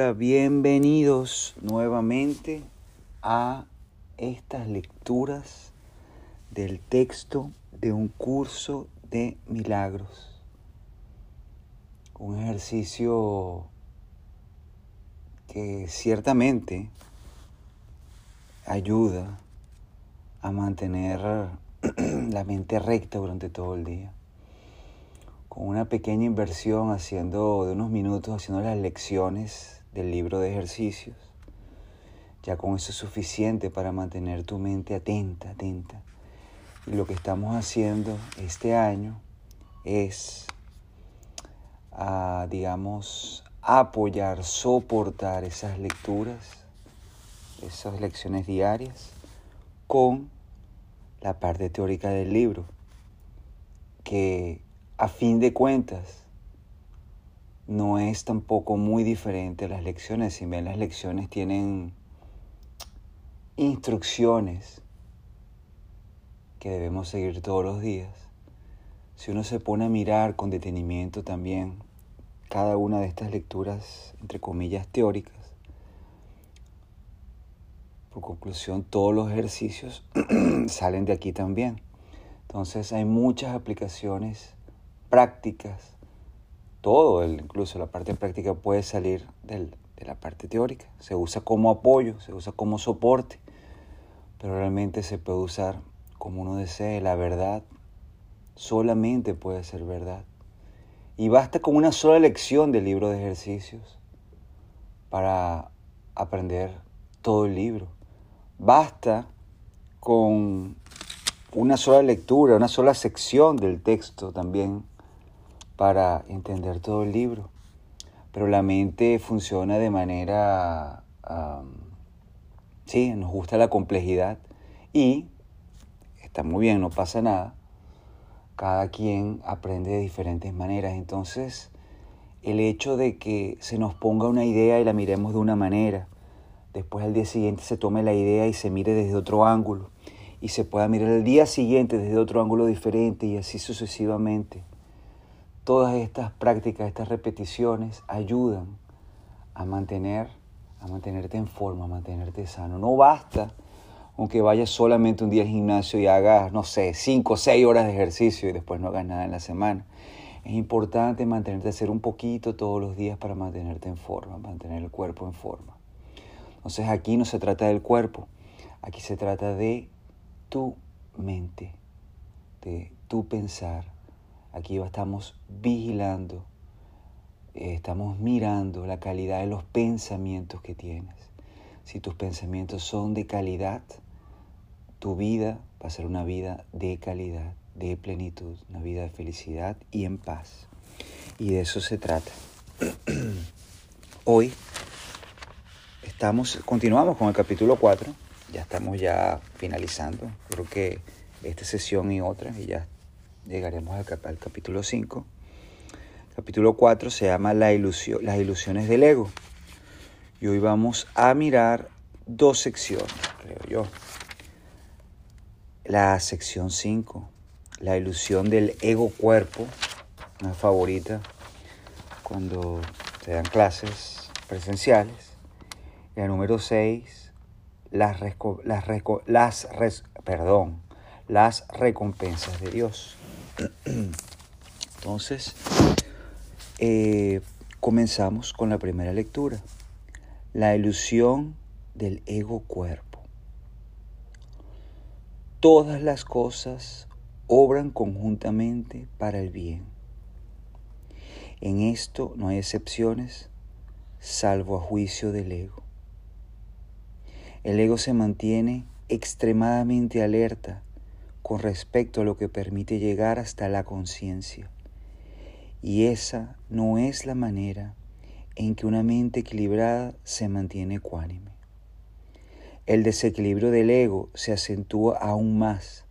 Hola, bienvenidos nuevamente a estas lecturas del texto de un curso de milagros. Un ejercicio que ciertamente ayuda a mantener la mente recta durante todo el día. Con una pequeña inversión haciendo de unos minutos haciendo las lecciones del libro de ejercicios. Ya con eso es suficiente para mantener tu mente atenta, atenta. Y lo que estamos haciendo este año es, ah, digamos, apoyar, soportar esas lecturas, esas lecciones diarias con la parte teórica del libro, que a fin de cuentas no es tampoco muy diferente a las lecciones, si bien las lecciones tienen instrucciones que debemos seguir todos los días, si uno se pone a mirar con detenimiento también cada una de estas lecturas, entre comillas, teóricas, por conclusión, todos los ejercicios salen de aquí también. Entonces hay muchas aplicaciones prácticas. Todo, incluso la parte práctica puede salir de la parte teórica. Se usa como apoyo, se usa como soporte, pero realmente se puede usar como uno desee. La verdad solamente puede ser verdad. Y basta con una sola lección del libro de ejercicios para aprender todo el libro. Basta con una sola lectura, una sola sección del texto también para entender todo el libro. Pero la mente funciona de manera, sí, nos gusta la complejidad y está muy bien, no pasa nada. Cada quien aprende de diferentes maneras. Entonces, el hecho de que se nos ponga una idea y la miremos de una manera, después al día siguiente se tome la idea y se mire desde otro ángulo y se pueda mirar el día siguiente desde otro ángulo diferente y así sucesivamente. Todas estas prácticas, estas repeticiones ayudan a mantener, a mantenerte en forma, a mantenerte sano. No basta aunque vayas solamente un día al gimnasio y hagas, no sé, 5 o 6 horas de ejercicio y después no hagas nada en la semana. Es importante mantenerte hacer un poquito todos los días para mantenerte en forma, mantener el cuerpo en forma. Entonces aquí no se trata del cuerpo, aquí se trata de tu mente, de tu pensar. Aquí estamos vigilando, estamos mirando la calidad de los pensamientos que tienes. Si tus pensamientos son de calidad, tu vida va a ser una vida de calidad, de plenitud, una vida de felicidad y en paz. Y de eso se trata. Hoy Estamos, continuamos con el capítulo 4, ya estamos ya finalizando, creo que esta sesión y otra, y ya llegaremos al, capítulo 5. capítulo 4 se llama La ilusión, las ilusiones del ego. Y hoy vamos a mirar dos secciones, creo yo. La sección 5, la ilusión del ego cuerpo, una favorita cuando se dan clases presenciales. La número 6, las, las, perdón, las recompensas de Dios. Entonces, eh, comenzamos con la primera lectura. La ilusión del ego cuerpo. Todas las cosas obran conjuntamente para el bien. En esto no hay excepciones, salvo a juicio del ego. El ego se mantiene extremadamente alerta con respecto a lo que permite llegar hasta la conciencia. Y esa no es la manera en que una mente equilibrada se mantiene ecuánime. El desequilibrio del ego se acentúa aún más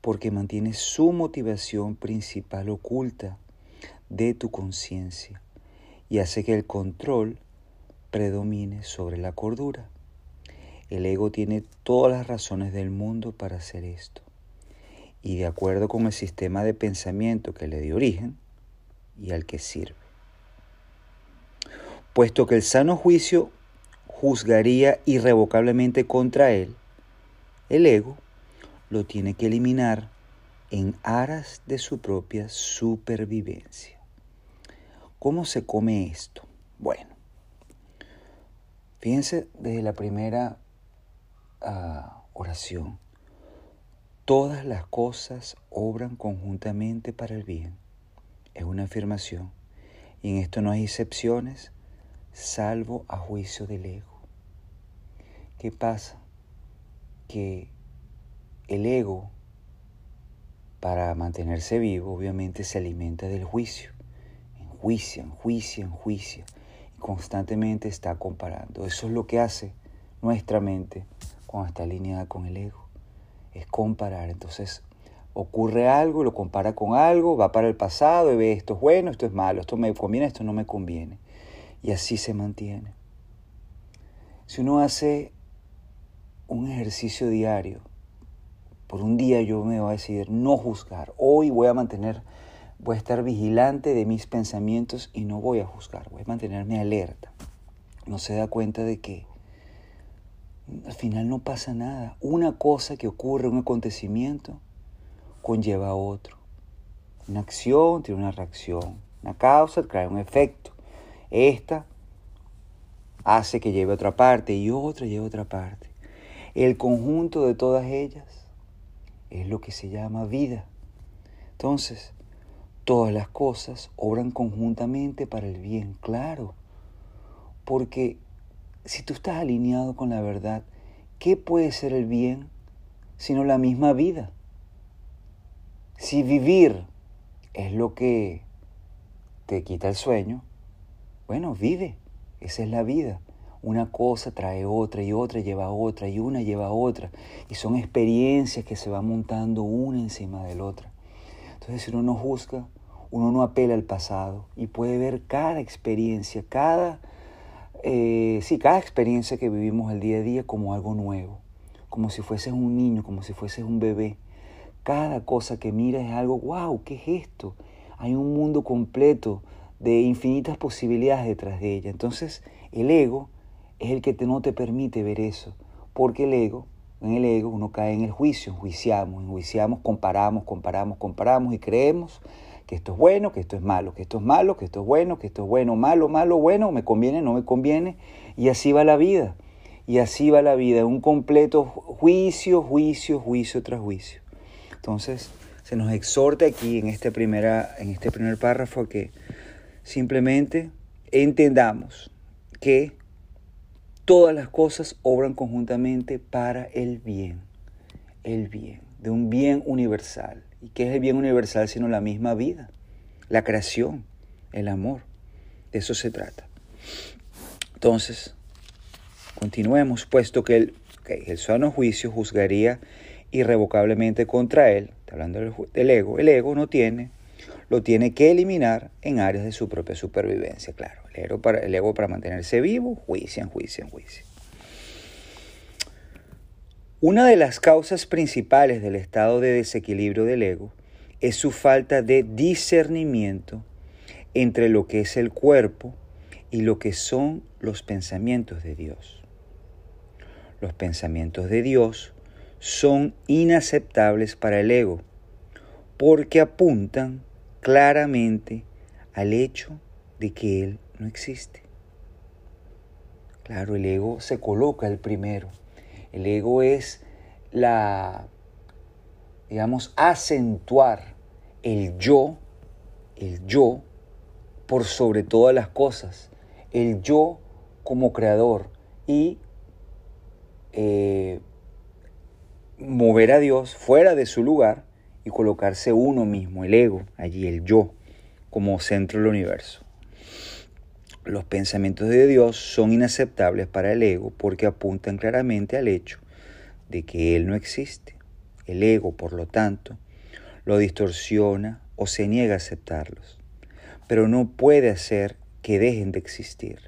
porque mantiene su motivación principal oculta de tu conciencia y hace que el control predomine sobre la cordura. El ego tiene todas las razones del mundo para hacer esto. Y de acuerdo con el sistema de pensamiento que le dio origen y al que sirve. puesto que el sano juicio juzgaría irrevocablemente contra él, el ego lo tiene que eliminar en aras de su propia supervivencia. ¿Cómo se come esto? Bueno, fíjense desde la primera ah, oración. Todas las cosas obran conjuntamente para el bien. Es una afirmación. Y en esto no hay excepciones, salvo a juicio del ego. ¿Qué pasa? Que el ego, para mantenerse vivo, obviamente se alimenta del juicio. Enjuicia, enjuicia, enjuicia. Y constantemente está comparando. Eso es lo que hace nuestra mente cuando está alineada con el ego. Es comparar. Entonces ocurre algo, lo compara con algo, va para el pasado y ve esto es bueno, esto es malo, esto me conviene, esto no me conviene. Y así se mantiene. Si uno hace un ejercicio diario por un día yo me voy a decidir no juzgar. Hoy voy a mantener, voy a estar vigilante de mis pensamientos y no voy a juzgar. Voy a mantenerme alerta. No se da cuenta de que al final no pasa nada. Una cosa que ocurre, un acontecimiento, conlleva a otro. Una acción tiene una reacción. Una causa trae un efecto. Esta hace que lleve a otra parte y otra lleve a otra parte. El conjunto de todas ellas es lo que se llama vida. Entonces, todas las cosas obran conjuntamente para el bien, claro. Porque si tú estás alineado con la verdad, ¿qué puede ser el bien sino la misma vida? Si vivir es lo que te quita el sueño, bueno, vive, esa es la vida. Una cosa trae otra y otra lleva a otra y una lleva a otra. Y son experiencias que se van montando una encima de la otra. Entonces si uno no juzga, uno no apela al pasado y puede ver cada experiencia, cada, eh, sí, cada experiencia que vivimos el día a día como algo nuevo, como si fueses un niño, como si fueses un bebé. Cada cosa que miras es algo, wow, ¿qué es esto? Hay un mundo completo de infinitas posibilidades detrás de ella. Entonces el ego es el que no te permite ver eso. Porque el ego, en el ego uno cae en el juicio, enjuiciamos, enjuiciamos, comparamos, comparamos, comparamos y creemos que esto es bueno, que esto es malo, que esto es malo, que esto es bueno, que esto es bueno, malo, malo, bueno, me conviene, no me conviene. Y así va la vida. Y así va la vida, un completo juicio, juicio, juicio tras juicio. Entonces, se nos exhorta aquí en este, primera, en este primer párrafo que simplemente entendamos que todas las cosas obran conjuntamente para el bien, el bien, de un bien universal. ¿Y qué es el bien universal sino la misma vida, la creación, el amor? De eso se trata. Entonces, continuemos, puesto que el, el sano juicio juzgaría irrevocablemente contra él, hablando del ego, el ego no tiene lo tiene que eliminar en áreas de su propia supervivencia, claro. El ego para, el ego para mantenerse vivo, juicio en juicio en juicio. Una de las causas principales del estado de desequilibrio del ego es su falta de discernimiento entre lo que es el cuerpo y lo que son los pensamientos de Dios. Los pensamientos de Dios son inaceptables para el ego porque apuntan claramente al hecho de que Él no existe. Claro, el ego se coloca el primero. El ego es la, digamos, acentuar el yo, el yo por sobre todas las cosas, el yo como creador y eh, mover a Dios fuera de su lugar y colocarse uno mismo, el ego, allí, el yo, como centro del universo. Los pensamientos de Dios son inaceptables para el ego porque apuntan claramente al hecho de que Él no existe. El ego, por lo tanto, lo distorsiona o se niega a aceptarlos, pero no puede hacer que dejen de existir.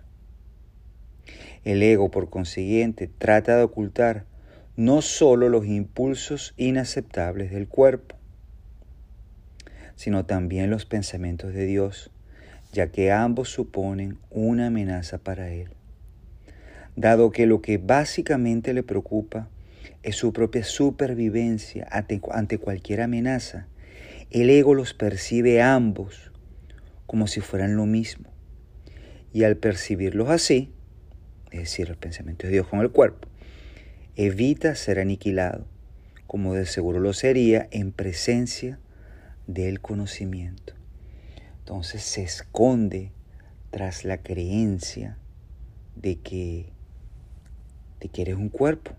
El ego, por consiguiente, trata de ocultar no solo los impulsos inaceptables del cuerpo, sino también los pensamientos de Dios, ya que ambos suponen una amenaza para él. Dado que lo que básicamente le preocupa es su propia supervivencia ante, cualquier amenaza, el ego los percibe ambos como si fueran lo mismo. Y al percibirlos así, es decir, el pensamiento de Dios con el cuerpo, evita ser aniquilado, como de seguro lo sería en presencia del conocimiento. Entonces se esconde tras la creencia de que, de que eres un cuerpo.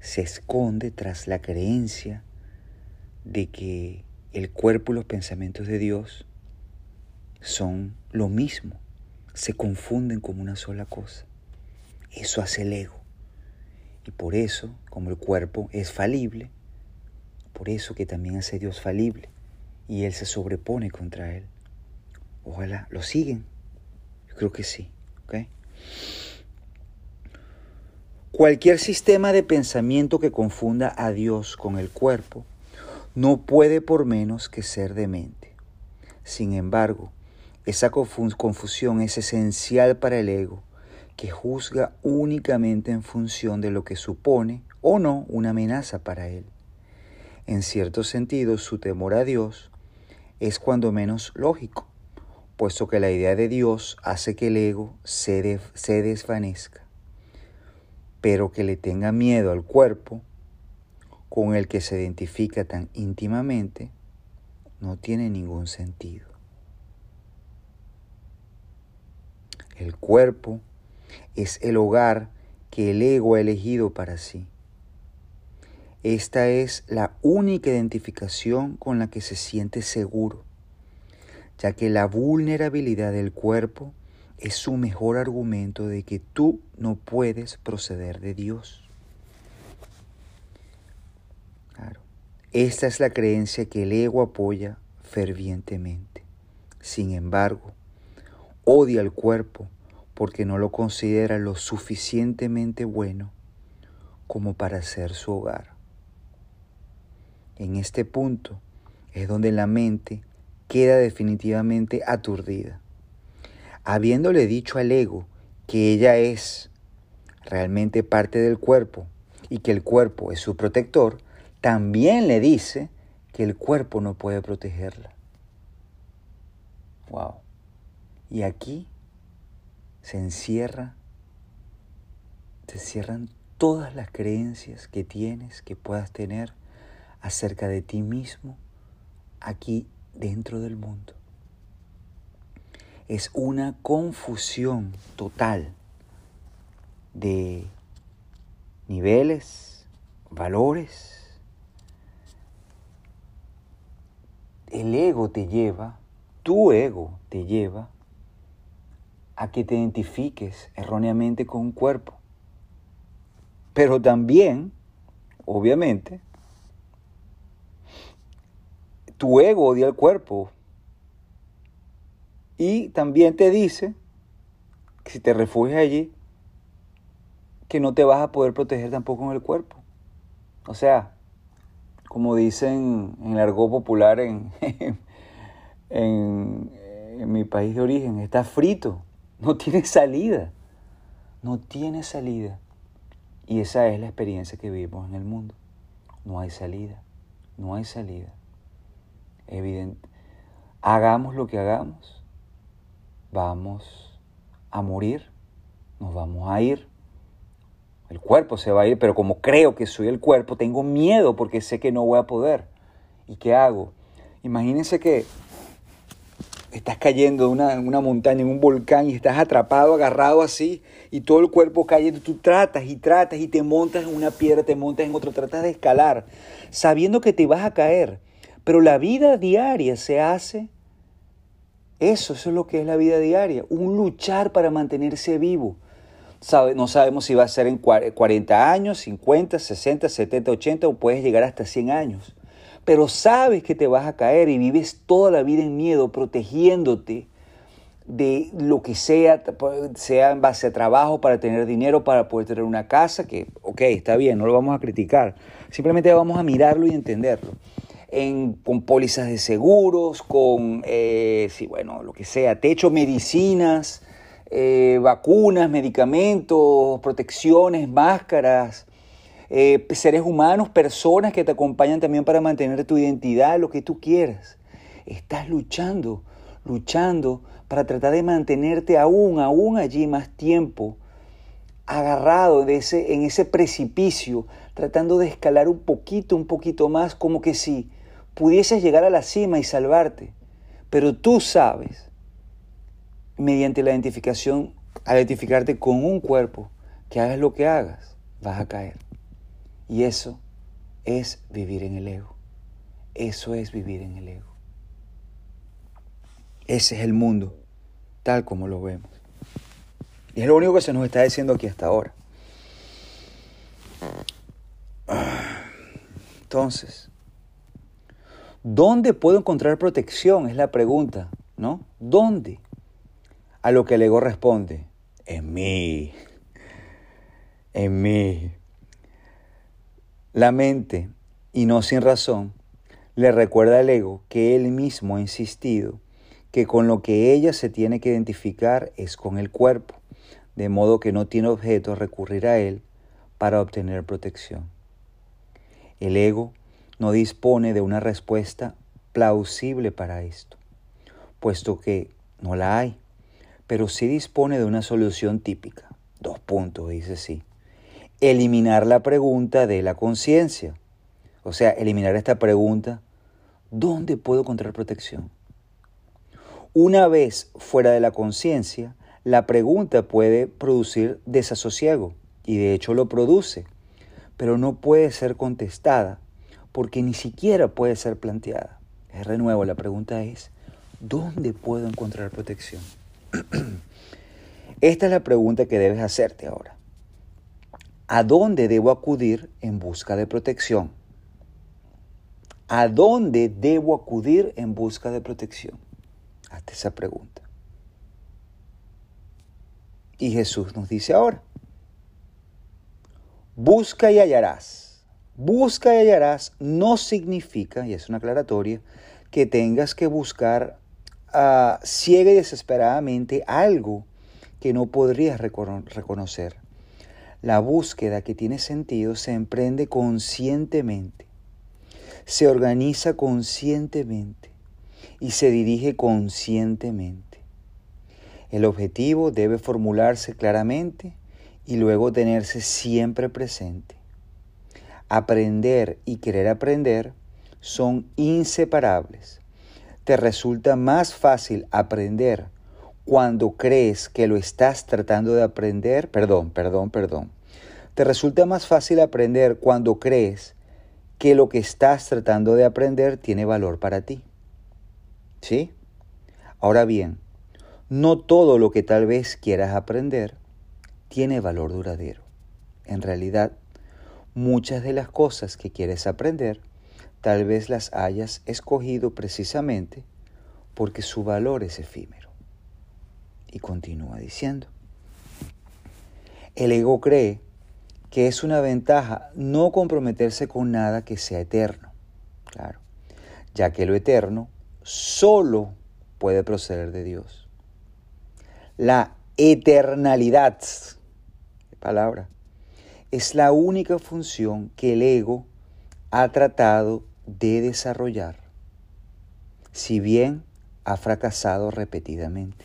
Se esconde tras la creencia de que el cuerpo y los pensamientos de Dios son lo mismo, se confunden como una sola cosa. Eso hace el ego. Y por eso, como el cuerpo es falible, por eso que también hace Dios falible y Él se sobrepone contra Él. Ojalá, ¿lo siguen? Yo creo que sí. Cualquier sistema de pensamiento que confunda a Dios con el cuerpo no puede por menos que ser demente. Sin embargo, esa confusión es esencial para el ego, que juzga únicamente en función de lo que supone o no una amenaza para él. En cierto sentido, su temor a Dios es cuando menos lógico, puesto que la idea de Dios hace que el ego se, se desvanezca, pero que le tenga miedo al cuerpo con el que se identifica tan íntimamente no tiene ningún sentido. El cuerpo es el hogar que el ego ha elegido para sí. Esta es la única identificación con la que se siente seguro, ya que la vulnerabilidad del cuerpo es su mejor argumento de que tú no puedes proceder de Dios. Esta es la creencia que el ego apoya fervientemente. Sin embargo, odia al cuerpo porque no lo considera lo suficientemente bueno como para ser su hogar. En este punto es donde la mente queda definitivamente aturdida. Habiéndole dicho al ego que ella es realmente parte del cuerpo y que el cuerpo es su protector, también le dice que el cuerpo no puede protegerla. Wow. Y aquí se encierra, se cierran todas las creencias que tienes, que puedas tener acerca de ti mismo aquí dentro del mundo. Es una confusión total de niveles, valores. El ego te lleva, tu ego te lleva a que te identifiques erróneamente con un cuerpo. Pero también, obviamente, tu ego odia el cuerpo. Y también te dice que si te refugias allí, que no te vas a poder proteger tampoco en el cuerpo. O sea, como dicen en el argot popular en, en, en mi país de origen, está frito. No tiene salida. No tiene salida. Y esa es la experiencia que vivimos en el mundo. No hay salida. No hay salida. Evidente. Hagamos lo que hagamos. Vamos a morir. Nos vamos a ir. El cuerpo se va a ir, pero como creo que soy el cuerpo, tengo miedo porque sé que no voy a poder. ¿Y qué hago? Imagínense que estás cayendo de una, montaña, en un volcán y estás atrapado, agarrado así y todo el cuerpo cayendo. Tú tratas y tratas y te montas en una piedra, te montas en otra, tratas de escalar, sabiendo que te vas a caer. Pero la vida diaria se hace eso, eso es lo que es la vida diaria, un luchar para mantenerse vivo. no sabemos si va a ser en 40 años, 50, 60, 70, 80 o puedes llegar hasta 100 años pero sabes que te vas a caer y vives toda la vida en miedo, protegiéndote de lo que sea, sea en base a trabajo, para tener dinero, para poder tener una casa, que, ok, está bien, no lo vamos a criticar, simplemente vamos a mirarlo y entenderlo. Con pólizas de seguros, con, eh, sí, bueno, lo que sea, techo, medicinas, eh, vacunas, medicamentos, protecciones, máscaras, eh, seres humanos, personas que te acompañan también para mantener tu identidad, lo que tú quieras. Estás luchando, luchando para tratar de mantenerte aún, aún allí más tiempo, agarrado en ese precipicio, tratando de escalar un poquito, un poquito más, como que si pudieses llegar a la cima y salvarte. Pero tú sabes, mediante la identificación, al identificarte con un cuerpo, que hagas lo que hagas, vas a caer. Y eso es vivir en el ego. Eso es vivir en el ego. Ese es el mundo, tal como lo vemos. Y es lo único que se nos está diciendo aquí hasta ahora. Entonces, ¿dónde puedo encontrar protección? Es la pregunta, ¿no? ¿Dónde? A lo que el ego responde, en mí, en mí. La mente, y no sin razón, le recuerda al ego que él mismo ha insistido que con lo que ella se tiene que identificar es con el cuerpo, de modo que no tiene objeto recurrir a él para obtener protección. El ego no dispone de una respuesta plausible para esto, puesto que no la hay pero sí dispone de una solución típica. Dos puntos, dice sí. Eliminar la pregunta de la conciencia. O sea, eliminar esta pregunta, ¿dónde puedo encontrar protección? Una vez fuera de la conciencia, la pregunta puede producir desasosiego, y de hecho lo produce, pero no puede ser contestada, porque ni siquiera puede ser planteada. Es de nuevo, la pregunta es, ¿dónde puedo encontrar protección? Esta es la pregunta que debes hacerte ahora. ¿A dónde debo acudir en busca de protección? ¿A dónde debo acudir en busca de protección? Hazte esa pregunta. Y Jesús nos dice ahora, busca y hallarás. Busca y hallarás no significa, y es una aclaratoria, que tengas que buscar ciega y desesperadamente algo que no podrías reconocer. La búsqueda que tiene sentido se emprende conscientemente, se organiza conscientemente y se dirige conscientemente. El objetivo debe formularse claramente y luego tenerse siempre presente. Aprender y querer aprender son inseparables te resulta más fácil aprender cuando crees que lo estás tratando de aprender, perdón, perdón, perdón. Te resulta más fácil aprender cuando crees que lo que estás tratando de aprender tiene valor para ti. ¿Sí? Ahora bien, no todo lo que tal vez quieras aprender tiene valor duradero. En realidad, muchas de las cosas que quieres aprender tal vez las hayas escogido precisamente porque su valor es efímero. Y continúa diciendo, el ego cree que es una ventaja no comprometerse con nada que sea eterno, claro, ya que lo eterno solo puede proceder de Dios. La eternalidad, palabra, es la única función que el ego ha tratado de desarrollar, si bien ha fracasado repetidamente.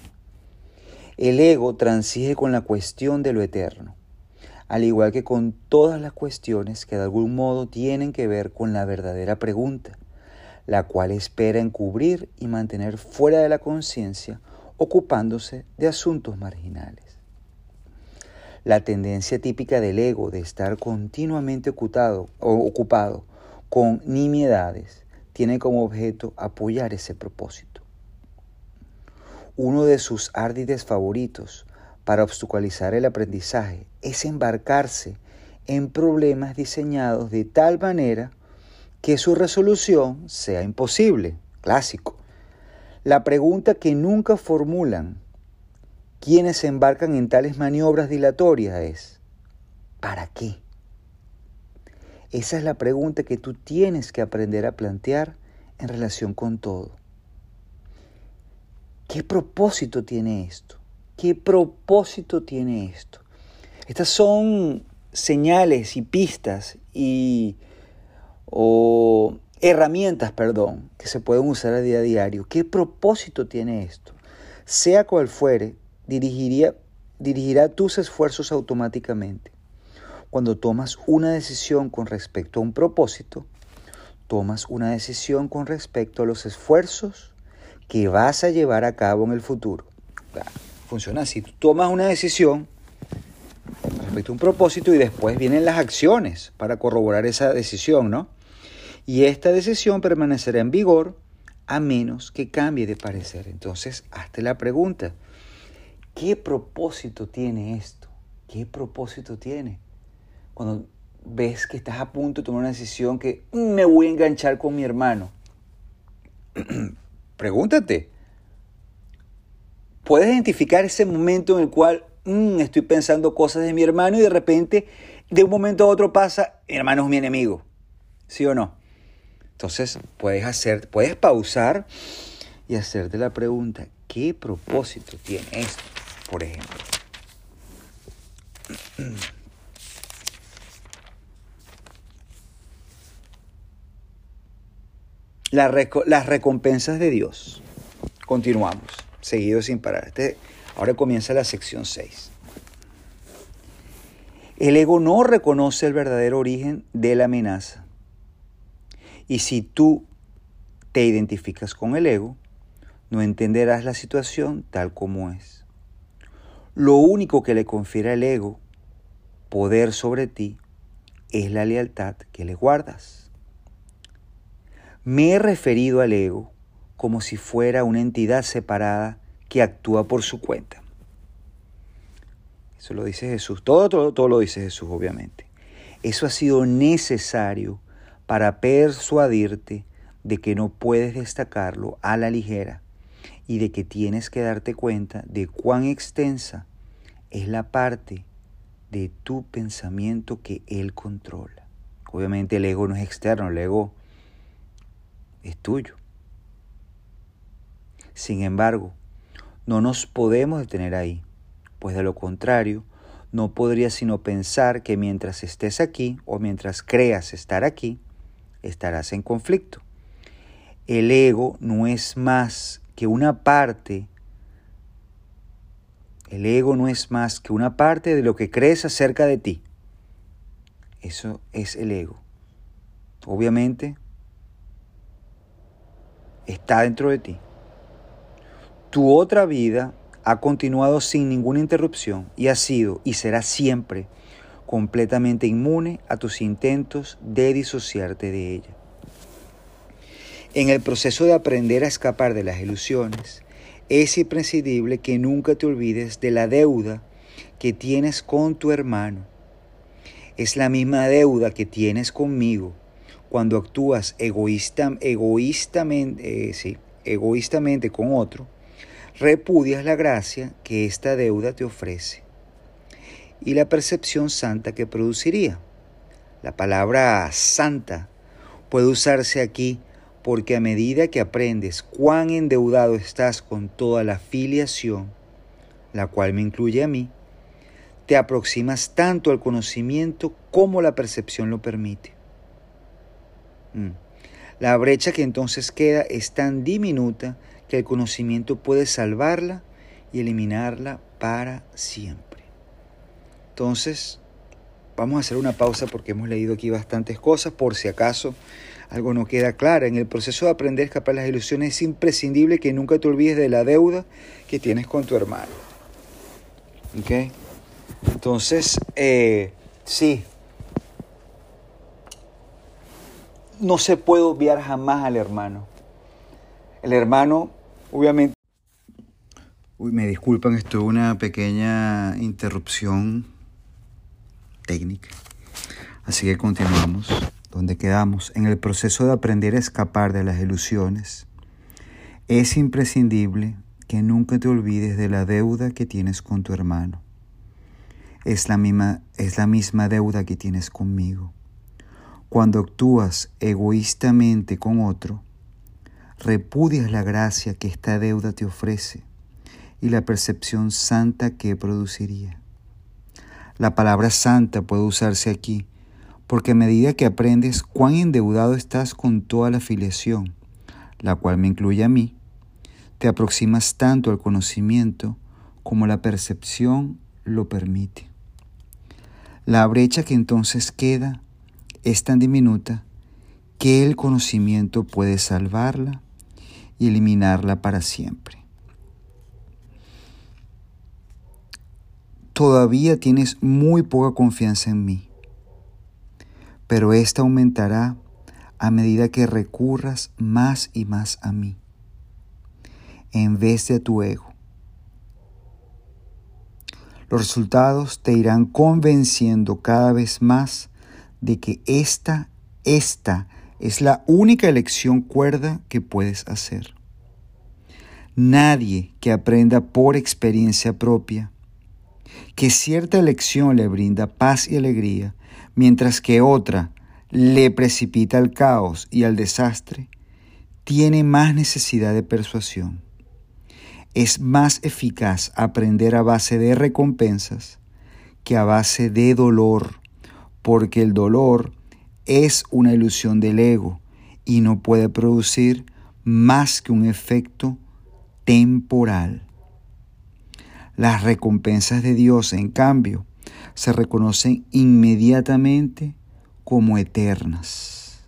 El ego transige con la cuestión de lo eterno, al igual que con todas las cuestiones que de algún modo tienen que ver con la verdadera pregunta, la cual espera encubrir y mantener fuera de la conciencia, ocupándose de asuntos marginales. La tendencia típica del ego de estar continuamente ocupado, ocupado con nimiedades tiene como objeto apoyar ese propósito. Uno de sus árdides favoritos para obstaculizar el aprendizaje es embarcarse en problemas diseñados de tal manera que su resolución sea imposible. Clásico. La pregunta que nunca formulan quienes se embarcan en tales maniobras dilatorias es, ¿para qué? Esa es la pregunta que tú tienes que aprender a plantear en relación con todo. ¿Qué propósito tiene esto? ¿Qué propósito tiene esto? Estas son señales y pistas y o herramientas, perdón, que se pueden usar a día a diario. ¿Qué propósito tiene esto? Sea cual fuere, dirigiría, dirigirá tus esfuerzos automáticamente. Cuando tomas una decisión con respecto a un propósito, tomas una decisión con respecto a los esfuerzos que vas a llevar a cabo en el futuro. funciona así. Tú tomas una decisión respecto a un propósito y después vienen las acciones para corroborar esa decisión, ¿no? Y esta decisión permanecerá en vigor a menos que cambie de parecer. Entonces, hazte la pregunta, ¿qué propósito tiene esto? ¿Qué propósito tiene? Cuando ves que estás a punto de tomar una decisión que mm, me voy a enganchar con mi hermano. Pregúntate. ¿Puedes identificar ese momento en el cual mm, estoy pensando cosas de mi hermano y de repente de un momento a otro pasa, mi hermano es mi enemigo? ¿Sí o no? Entonces puedes hacer, puedes pausar y hacerte la pregunta, ¿qué propósito tiene esto? Por ejemplo. las recompensas de Dios. Continuamos, seguido sin parar. Este, ahora comienza la sección 6. El ego no reconoce el verdadero origen de la amenaza. Y si tú te identificas con el ego, no entenderás la situación tal como es. Lo único que le confiere al ego poder sobre ti es la lealtad que le guardas. Me he referido al ego como si fuera una entidad separada que actúa por su cuenta. Eso lo dice Jesús. Todo, todo, todo lo dice Jesús, obviamente. Eso ha sido necesario para persuadirte de que no puedes destacarlo a la ligera y de que tienes que darte cuenta de cuán extensa es la parte de tu pensamiento que Él controla. Obviamente el ego no es externo, el ego es tuyo. Sin embargo, no nos podemos detener ahí, pues de lo contrario, no podrías sino pensar que mientras estés aquí o mientras creas estar aquí, estarás en conflicto. El ego no es más que una parte, el ego no es más que una parte de lo que crees acerca de ti. Eso es el ego. Obviamente, está dentro de ti. Tu otra vida ha continuado sin ninguna interrupción y ha sido y será siempre completamente inmune a tus intentos de disociarte de ella. En el proceso de aprender a escapar de las ilusiones, es imprescindible que nunca te olvides de la deuda que tienes con tu hermano. Es la misma deuda que tienes conmigo cuando actúas egoísta, egoístamente, eh, egoístamente con otro, repudias la gracia que esta deuda te ofrece y la percepción santa que produciría. La palabra santa puede usarse aquí porque a medida que aprendes cuán endeudado estás con toda la filiación, la cual me incluye a mí, te aproximas tanto al conocimiento como la percepción lo permite. Mm. La brecha que entonces queda es tan diminuta que el conocimiento puede salvarla y eliminarla para siempre. Entonces, vamos a hacer una pausa porque hemos leído aquí bastantes cosas, por si acaso algo no queda claro. En el proceso de aprender a escapar las ilusiones es imprescindible que nunca te olvides de la deuda que tienes con tu hermano. ¿Ok? Entonces, eh, sí, no se puede obviar jamás al hermano. El hermano, obviamente... Uy, me disculpan, esto es una pequeña interrupción técnica. Así que continuamos donde quedamos. En el proceso de aprender a escapar de las ilusiones, es imprescindible que nunca te olvides de la deuda que tienes con tu hermano. Es la misma, es la misma deuda que tienes conmigo. Cuando actúas egoístamente con otro, repudias la gracia que esta deuda te ofrece y la percepción santa que produciría. La palabra santa puede usarse aquí porque a medida que aprendes cuán endeudado estás con toda la filiación, la cual me incluye a mí, te aproximas tanto al conocimiento como la percepción lo permite. La brecha que entonces queda es tan diminuta que el conocimiento puede salvarla y eliminarla para siempre. Todavía tienes muy poca confianza en mí, pero esta aumentará a medida que recurras más y más a mí, en vez de a tu ego. Los resultados te irán convenciendo cada vez más de que esta, esta es la única elección cuerda que puedes hacer. Nadie que aprenda por experiencia propia que cierta elección le brinda paz y alegría, mientras que otra le precipita al caos y al desastre, tiene más necesidad de persuasión. Es más eficaz aprender a base de recompensas que a base de dolor, porque el dolor es una ilusión del ego y no puede producir más que un efecto temporal. Las recompensas de Dios, en cambio, se reconocen inmediatamente como eternas.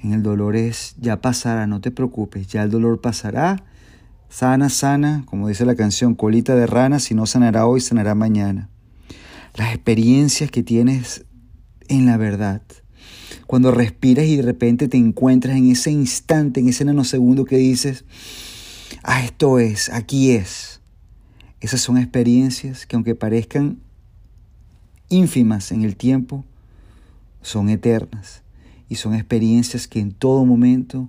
En el dolor es, ya pasará, no te preocupes, ya el dolor pasará, sana, sana, como dice la canción, colita de rana, si no sanará hoy, sanará mañana. Las experiencias que tienes en la verdad. Cuando respiras y de repente te encuentras en ese instante, en ese nanosegundo que dices, ah, esto es, aquí es. Esas son experiencias que aunque parezcan ínfimas en el tiempo, son eternas y son experiencias que en todo momento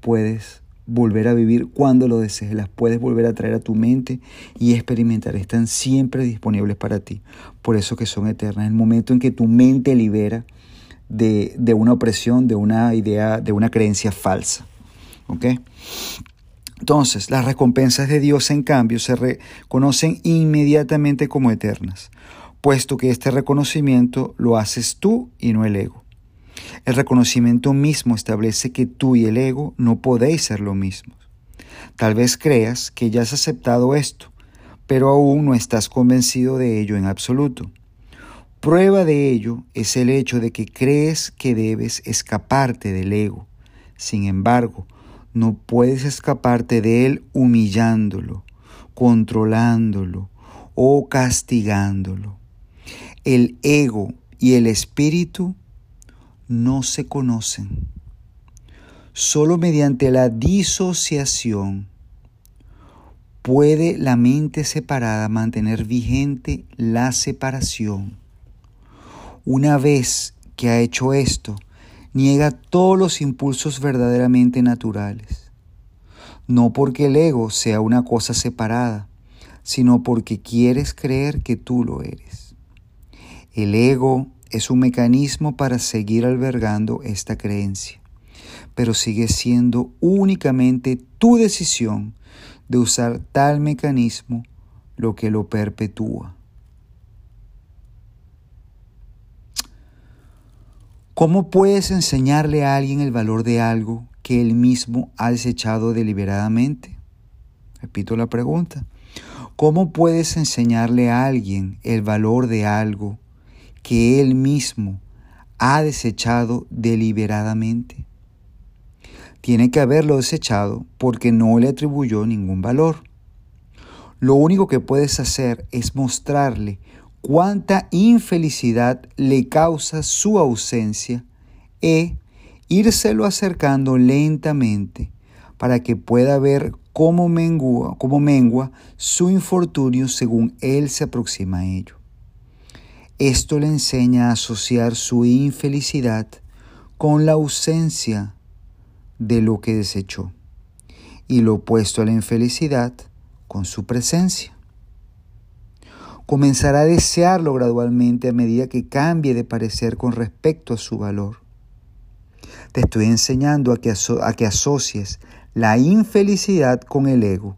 puedes volver a vivir cuando lo desees, las puedes volver a traer a tu mente y experimentar, están siempre disponibles para ti, por eso que son eternas, el momento en que tu mente libera de, de una opresión, de una idea, de una creencia falsa. Entonces, las recompensas de Dios, en cambio, se reconocen inmediatamente como eternas, puesto que este reconocimiento lo haces tú y no el ego. El reconocimiento mismo establece que tú y el ego no podéis ser lo mismo. Tal vez creas que ya has aceptado esto, pero aún no estás convencido de ello en absoluto. Prueba de ello es el hecho de que crees que debes escaparte del ego. Sin embargo, no puedes escaparte de él humillándolo, controlándolo o castigándolo. El ego y el espíritu no se conocen. Solo mediante la disociación puede la mente separada mantener vigente la separación. Una vez que ha hecho esto, niega todos los impulsos verdaderamente naturales. No porque el ego sea una cosa separada, sino porque quieres creer que tú lo eres. El ego es un mecanismo para seguir albergando esta creencia, pero sigue siendo únicamente tu decisión de usar tal mecanismo lo que lo perpetúa. ¿Cómo puedes enseñarle a alguien el valor de algo que él mismo ha desechado deliberadamente? Repito la pregunta. ¿Cómo puedes enseñarle a alguien el valor de algo que él mismo ha desechado deliberadamente? Tiene que haberlo desechado porque no le atribuyó ningún valor. Lo único que puedes hacer es mostrarle cuánta infelicidad le causa su ausencia e írselo acercando lentamente para que pueda ver cómo mengua, cómo mengua su infortunio según él se aproxima a ello. Esto le enseña a asociar su infelicidad con la ausencia de lo que desechó y lo opuesto a la infelicidad con su presencia comenzará a desearlo gradualmente a medida que cambie de parecer con respecto a su valor. Te estoy enseñando a que, a que asocies la infelicidad con el ego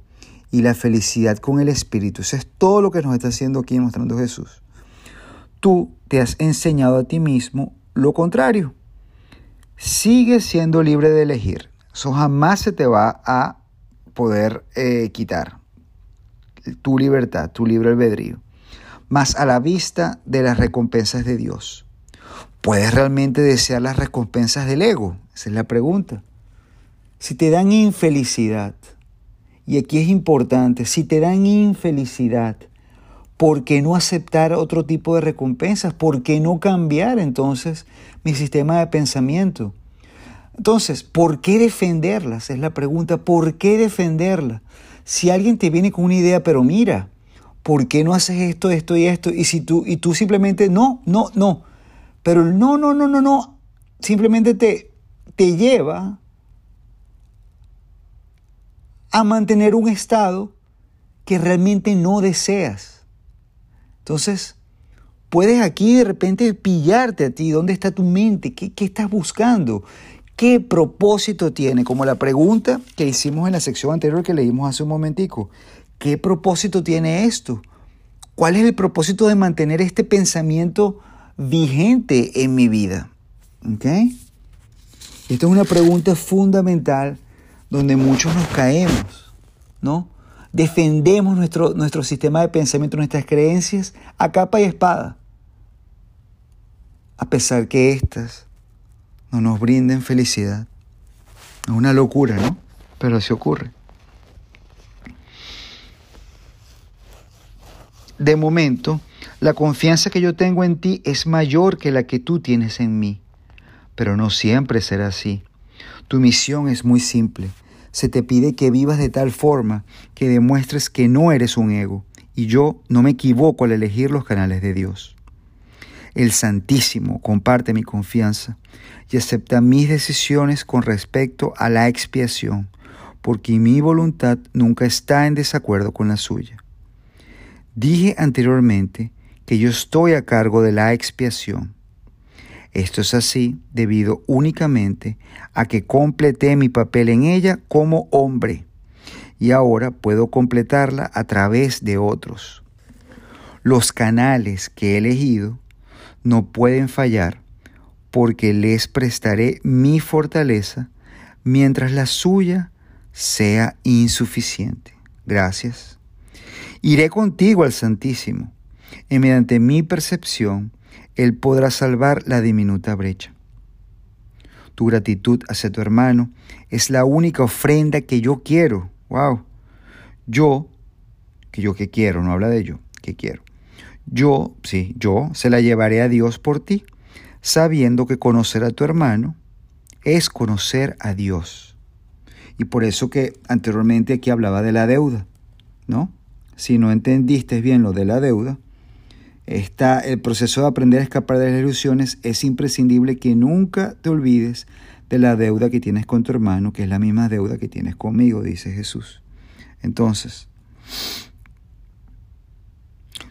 y la felicidad con el espíritu. Eso es todo lo que nos está haciendo aquí mostrando Jesús. Tú te has enseñado a ti mismo lo contrario. Sigues siendo libre de elegir. Eso jamás se te va a poder eh, quitar. Tu libertad, tu libre albedrío. Más a la vista de las recompensas de Dios. ¿Puedes realmente desear las recompensas del ego? Esa es la pregunta. Si te dan infelicidad, y aquí es importante, si te dan infelicidad, ¿por qué no aceptar otro tipo de recompensas? ¿Por qué no cambiar entonces mi sistema de pensamiento? Entonces, ¿por qué defenderlas? Es la pregunta, ¿por qué defenderlas? Si alguien te viene con una idea, pero mira, ¿por qué no haces esto, esto y esto? Y si tú, y tú simplemente, no, no, no. Pero no, no, no, no, no, simplemente te, te lleva a mantener un estado que realmente no deseas. Entonces, puedes aquí de repente pillarte a ti, ¿dónde está tu mente? ¿Qué, estás buscando? ¿Qué propósito tiene? Como la pregunta que hicimos en la sección anterior que leímos hace un momentico. ¿Qué propósito tiene esto? ¿Cuál es el propósito de mantener este pensamiento vigente en mi vida? ¿Ok? Esta es una pregunta fundamental donde muchos nos caemos, ¿no? Defendemos nuestro, nuestro sistema de pensamiento, nuestras creencias a capa y espada, a pesar que éstas no nos brinden felicidad. Es una locura, ¿no? Pero así ocurre. De momento, la confianza que yo tengo en ti es mayor que la que tú tienes en mí, pero no siempre será así. Tu misión es muy simple, se te pide que vivas de tal forma que demuestres que no eres un ego, y yo no me equivoco al elegir los canales de Dios. El Santísimo comparte mi confianza y acepta mis decisiones con respecto a la expiación, porque mi voluntad nunca está en desacuerdo con la suya. Dije anteriormente que yo estoy a cargo de la expiación esto es así debido únicamente a que completé mi papel en ella como hombre y ahora puedo completarla a través de otros. Los canales que he elegido no pueden fallar porque les prestaré mi fortaleza mientras la suya sea insuficiente. Gracias. Iré contigo al Santísimo y mediante mi percepción él podrá salvar la diminuta brecha. Tu gratitud hacia tu hermano es la única ofrenda que yo quiero. Wow. Yo, que yo que quiero, no habla de yo, que quiero. Yo, sí, yo se la llevaré a Dios por ti, sabiendo que conocer a tu hermano es conocer a Dios. Y por eso que anteriormente aquí hablaba de la deuda, ¿no? Si no entendiste bien lo de la deuda, Está el proceso de aprender a escapar de las ilusiones. Es imprescindible que nunca te olvides de la deuda que tienes con tu hermano, que es la misma deuda que tienes conmigo, dice Jesús. Entonces,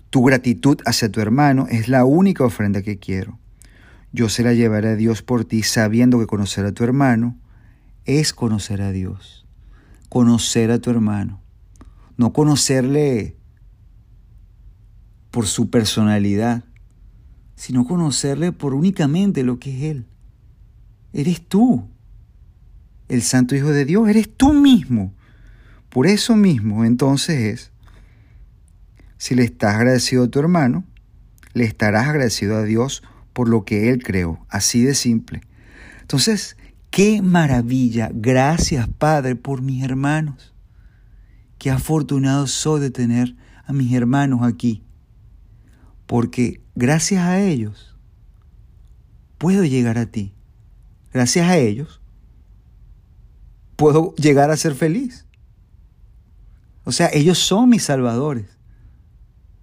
tu gratitud hacia tu hermano es la única ofrenda que quiero. Yo se la llevaré a Dios por ti, sabiendo que conocer a tu hermano es conocer a Dios. Conocer a tu hermano. No conocerle por su personalidad, sino conocerle por únicamente lo que es Él. Eres tú, el Santo Hijo de Dios, eres tú mismo. Por eso mismo, entonces es, si le estás agradecido a tu hermano, le estarás agradecido a Dios por lo que Él creó, así de simple. Entonces, qué maravilla, gracias Padre por mis hermanos. Qué afortunado soy de tener a mis hermanos aquí porque gracias a ellos puedo llegar a ti. Gracias a ellos puedo llegar a ser feliz. O sea, ellos son mis salvadores.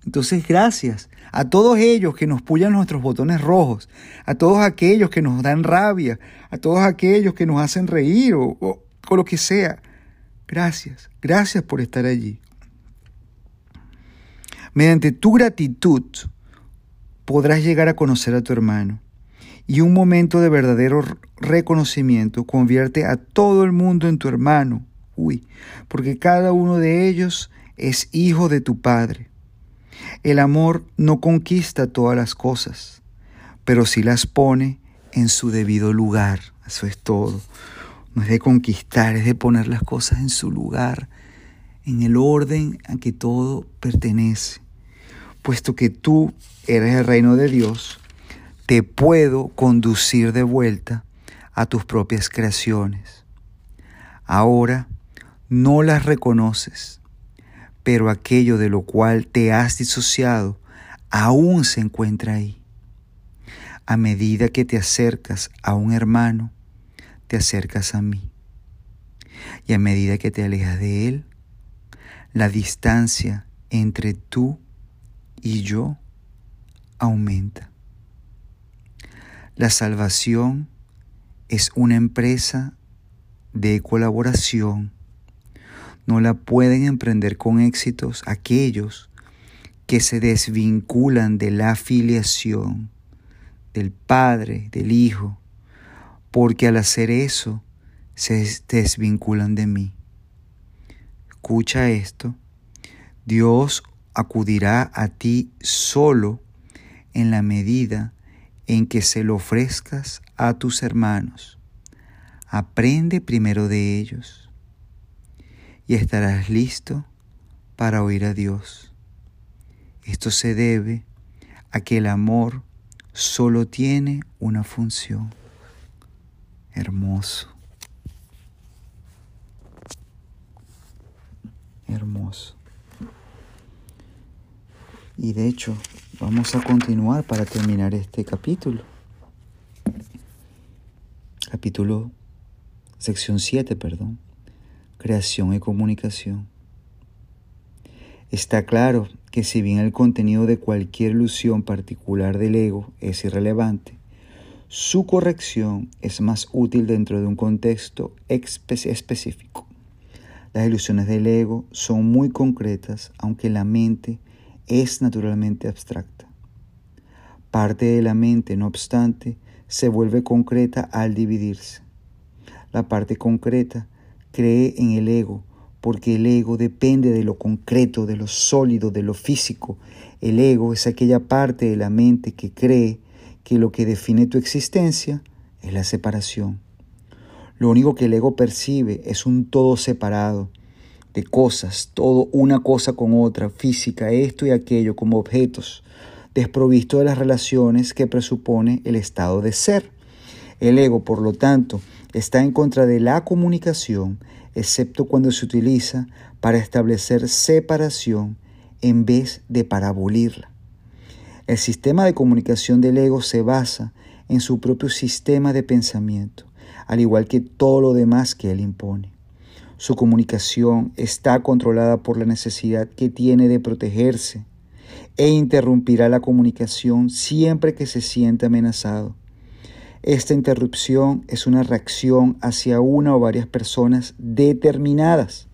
Entonces, gracias a todos ellos que nos pullan nuestros botones rojos, a todos aquellos que nos dan rabia, a todos aquellos que nos hacen reír o, o lo que sea. Gracias, gracias por estar allí. Mediante tu gratitud, podrás llegar a conocer a tu hermano. Y un momento de verdadero reconocimiento convierte a todo el mundo en tu hermano. Uy, porque cada uno de ellos es hijo de tu Padre. El amor no conquista todas las cosas, pero sí las pone en su debido lugar. Eso es todo. No es de conquistar, es de poner las cosas en su lugar, en el orden a que todo pertenece. Puesto que tú eres el reino de Dios, te puedo conducir de vuelta a tus propias creaciones. Ahora no las reconoces, pero aquello de lo cual te has disociado aún se encuentra ahí. A medida que te acercas a un hermano, te acercas a mí. Y a medida que te alejas de él, la distancia entre tú y yo aumenta. La salvación es una empresa de colaboración. No la pueden emprender con éxitos aquellos que se desvinculan de la afiliación del Padre, del Hijo, porque al hacer eso se desvinculan de mí. Escucha esto, Dios acudirá a ti solo en la medida en que se lo ofrezcas a tus hermanos. Aprende primero de ellos y estarás listo para oír a Dios. Esto se debe a que el amor solo tiene una función. Hermoso. Hermoso. Y de hecho, vamos a continuar para terminar este capítulo. Capítulo, sección 7, perdón. Creación y comunicación. Está claro que si bien el contenido de cualquier ilusión particular del ego es irrelevante, su corrección es más útil dentro de un contexto específico. Las ilusiones del ego son muy concretas, aunque la mente es naturalmente abstracta. Parte de la mente, no obstante, se vuelve concreta al dividirse. La parte concreta cree en el ego porque el ego depende de lo concreto, de lo sólido, de lo físico. El ego es aquella parte de la mente que cree que lo que define tu existencia es la separación. Lo único que el ego percibe es un todo separado, de cosas, todo una cosa con otra, física, esto y aquello, como objetos, desprovisto de las relaciones que presupone el estado de ser. El ego, por lo tanto, está en contra de la comunicación, excepto cuando se utiliza para establecer separación en vez de para abolirla. El sistema de comunicación del ego se basa en su propio sistema de pensamiento, al igual que todo lo demás que él impone. Su comunicación está controlada por la necesidad que tiene de protegerse e interrumpirá la comunicación siempre que se sienta amenazado. Esta interrupción es una reacción hacia una o varias personas determinadas.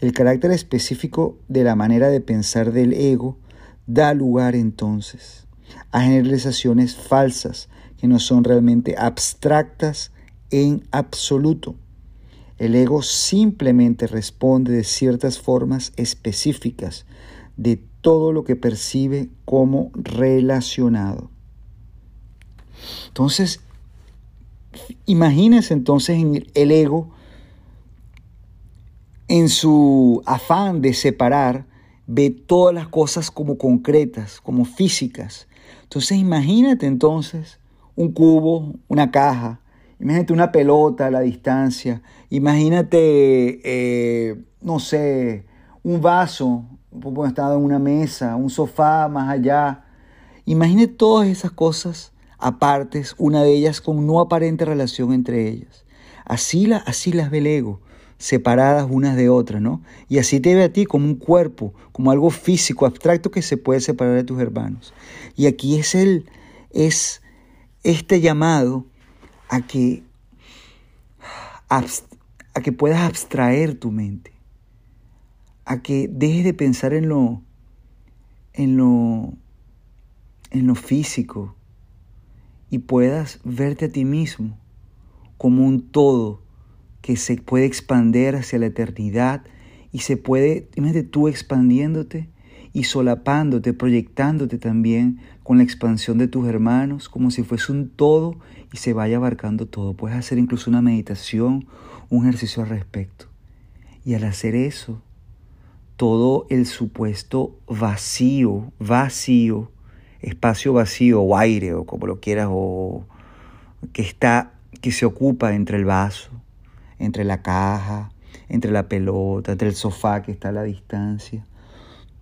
El carácter específico de la manera de pensar del ego da lugar entonces a generalizaciones falsas que no son realmente abstractas en absoluto. El ego simplemente responde de ciertas formas específicas de todo lo que percibe como relacionado. Entonces, imagínense entonces en el ego en su afán de separar, ve todas las cosas como concretas, como físicas. Entonces imagínate entonces un cubo, una caja, Imagínate una pelota a la distancia. Imagínate, eh, no sé, un vaso, un estado en una mesa, un sofá más allá. Imagínate todas esas cosas apartes, una de ellas con no aparente relación entre ellas. Así, la, así las ve el ego, separadas unas de otras, ¿no? Y así te ve a ti como un cuerpo, como algo físico, abstracto que se puede separar de tus hermanos. Y aquí es el, es este llamado a que, a que puedas abstraer tu mente, a que dejes de pensar en lo, en lo, en lo físico y puedas verte a ti mismo como un todo que se puede expander hacia la eternidad y se puede, imagínate tú expandiéndote y solapándote, proyectándote también con la expansión de tus hermanos, como si fuese un todo y se vaya abarcando todo. Puedes hacer incluso una meditación, un ejercicio al respecto. Y al hacer eso, todo el supuesto vacío, vacío, espacio vacío o aire o como lo quieras o que está que se ocupa entre el vaso, entre la caja, entre la pelota, entre el sofá que está a la distancia.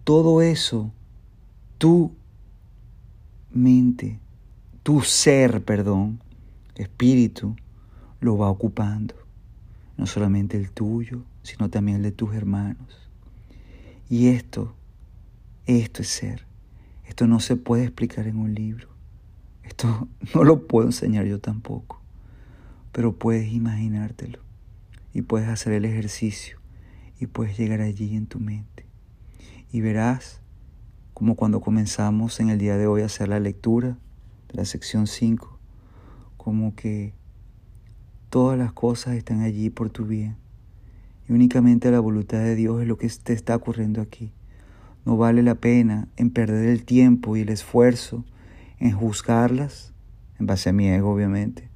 Todo eso, tu mente, tu ser, perdón, espíritu, lo va ocupando. No solamente el tuyo, sino también el de tus hermanos. Y esto, esto es ser. Esto no se puede explicar en un libro. Esto no lo puedo enseñar yo tampoco. Pero puedes imaginártelo y puedes hacer el ejercicio y puedes llegar allí en tu mente. Y verás como cuando comenzamos en el día de hoy a hacer la lectura de la sección 5, como que todas las cosas están allí por tu bien. Y únicamente la voluntad de Dios es lo que te está ocurriendo aquí. No vale la pena en perder el tiempo y el esfuerzo en juzgarlas, en base a mi ego obviamente,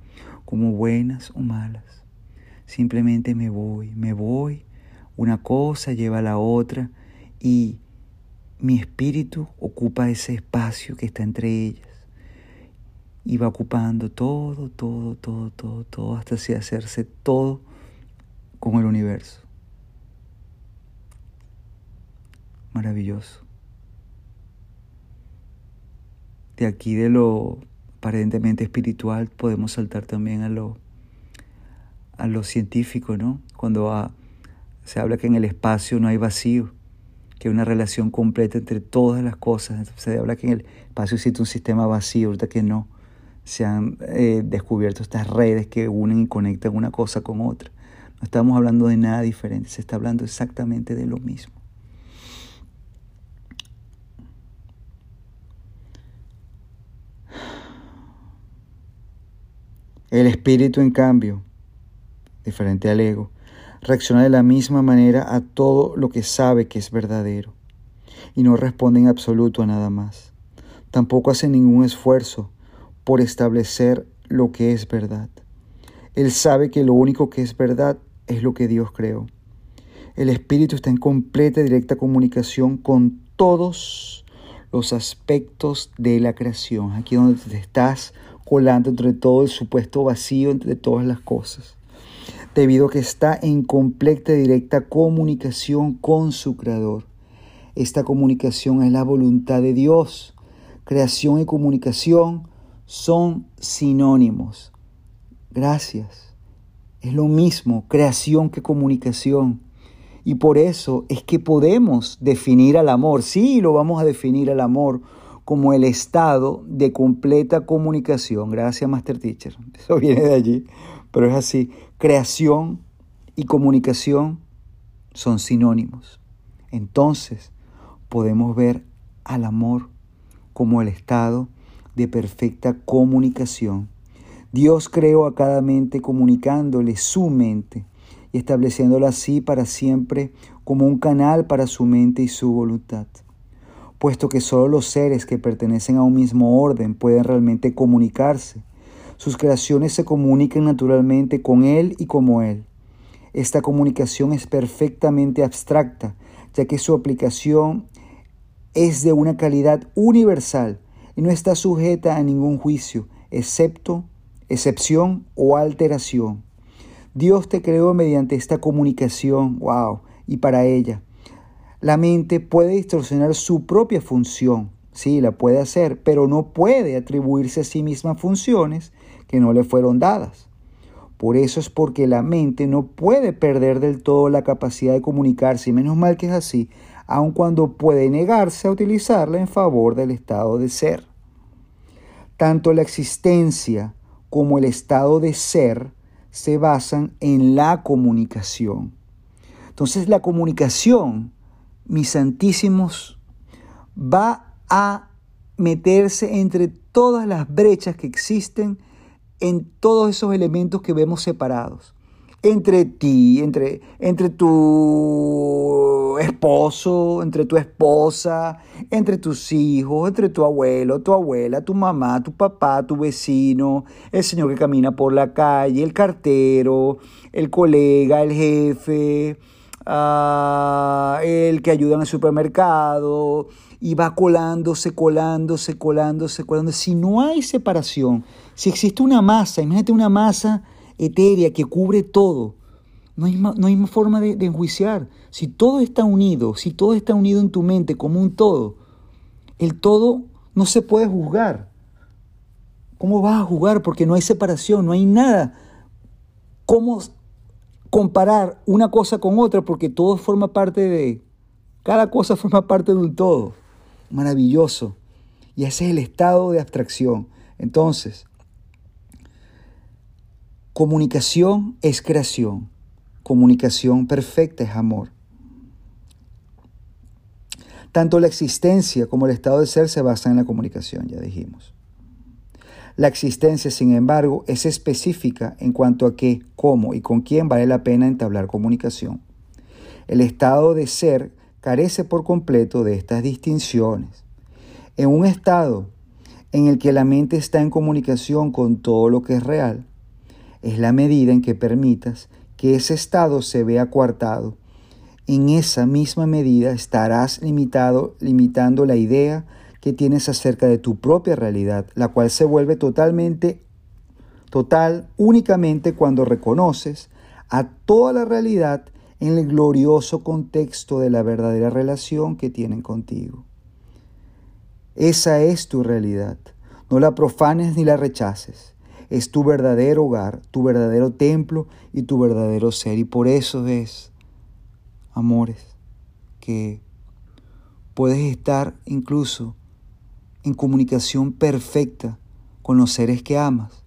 como buenas o malas. Simplemente me voy, me voy, una cosa lleva a la otra y mi espíritu ocupa ese espacio que está entre ellas y va ocupando todo, todo, todo, todo, todo, hasta hacerse todo con el universo. Maravilloso. De aquí de lo aparentemente espiritual podemos saltar también a lo, a lo científico, ¿no? Cuando se habla que en el espacio no hay vacío, que una relación completa entre todas las cosas. Se habla que en el espacio existe un sistema vacío, ahorita que no se han eh, descubierto estas redes que unen y conectan una cosa con otra. No estamos hablando de nada diferente, se está hablando exactamente de lo mismo. El espíritu, en cambio, diferente al ego, reacciona de la misma manera a todo lo que sabe que es verdadero y no responde en absoluto a nada más. Tampoco hace ningún esfuerzo por establecer lo que es verdad. Él sabe que lo único que es verdad es lo que Dios creó. El Espíritu está en completa y directa comunicación con todos los aspectos de la creación. Aquí donde te estás colando entre todo el supuesto vacío entre todas las cosas. Debido a que está en completa y directa comunicación con su Creador. Esta comunicación es la voluntad de Dios. Creación y comunicación son sinónimos. Gracias. Es lo mismo creación que comunicación. Y por eso es que podemos definir al amor, sí, lo vamos a definir al amor como el estado de completa comunicación. Gracias, Master Teacher. Eso viene de allí, pero es así. Creación y comunicación son sinónimos. Entonces, podemos ver al amor como el estado de perfecta comunicación. Dios creó a cada mente comunicándole su mente y estableciéndola así para siempre como un canal para su mente y su voluntad. Puesto que solo los seres que pertenecen a un mismo orden pueden realmente comunicarse, sus creaciones se comunican naturalmente con Él y como Él. Esta comunicación es perfectamente abstracta, ya que su aplicación es de una calidad universal y no está sujeta a ningún juicio, excepto excepción o alteración. Dios te creó mediante esta comunicación, wow, y para ella. La mente puede distorsionar su propia función, sí, la puede hacer, pero no puede atribuirse a sí misma funciones que no le fueron dadas. Por eso es porque la mente no puede perder del todo la capacidad de comunicarse, y menos mal que es así, aun cuando puede negarse a utilizarla en favor del estado de ser. Tanto la existencia como el estado de ser se basan en la comunicación. Entonces la comunicación, mis santísimos, va a meterse entre todas las brechas que existen en todos esos elementos que vemos separados. Entre ti, entre, entre tu esposo, entre tu esposa, entre tus hijos, entre tu abuelo, tu abuela, tu mamá, tu papá, tu vecino, el señor que camina por la calle, el cartero, el colega, el jefe, ah, el que ayuda en el supermercado, y va colándose, colándose, colándose, colándose. Si no hay separación, si existe una masa, imagínate una masa etérea que cubre todo, no hay, no hay forma de, de enjuiciar. Si todo está unido, si todo está unido en tu mente como un todo, el todo no se puede juzgar. ¿Cómo vas a jugar? Porque no hay separación, no hay nada. ¿Cómo comparar una cosa con otra? Porque todo forma parte de... Cada cosa forma parte de un todo maravilloso. Y ese es el estado de abstracción. Entonces, comunicación es creación. Comunicación perfecta es amor. Tanto la existencia como el estado de ser se basan en la comunicación, ya dijimos. La existencia, sin embargo, es específica en cuanto a qué, cómo y con quién vale la pena entablar comunicación. El estado de ser carece por completo de estas distinciones. En un estado en el que la mente está en comunicación con todo lo que es real, es la medida en que permitas que ese estado se vea coartado. En esa misma medida estarás limitado, limitando la idea que tienes acerca de tu propia realidad, la cual se vuelve totalmente total únicamente cuando reconoces a toda la realidad en el glorioso contexto de la verdadera relación que tienen contigo. Esa es tu realidad. No la profanes ni la rechaces. Es tu verdadero hogar, tu verdadero templo y tu verdadero ser. Y por eso es, amores, que puedes estar incluso en comunicación perfecta con los seres que amas,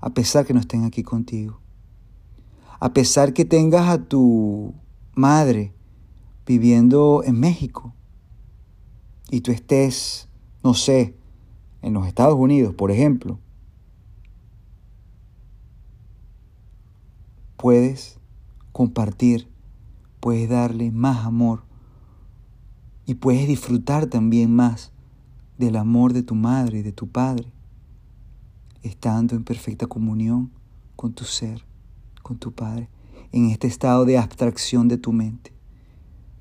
a pesar que no estén aquí contigo a pesar que tengas a tu madre viviendo en México y tú estés, no sé, en los Estados Unidos, por ejemplo, puedes compartir, puedes darle más amor y puedes disfrutar también más del amor de tu madre y de tu padre, estando en perfecta comunión con tu ser con tu Padre, en este estado de abstracción de tu mente.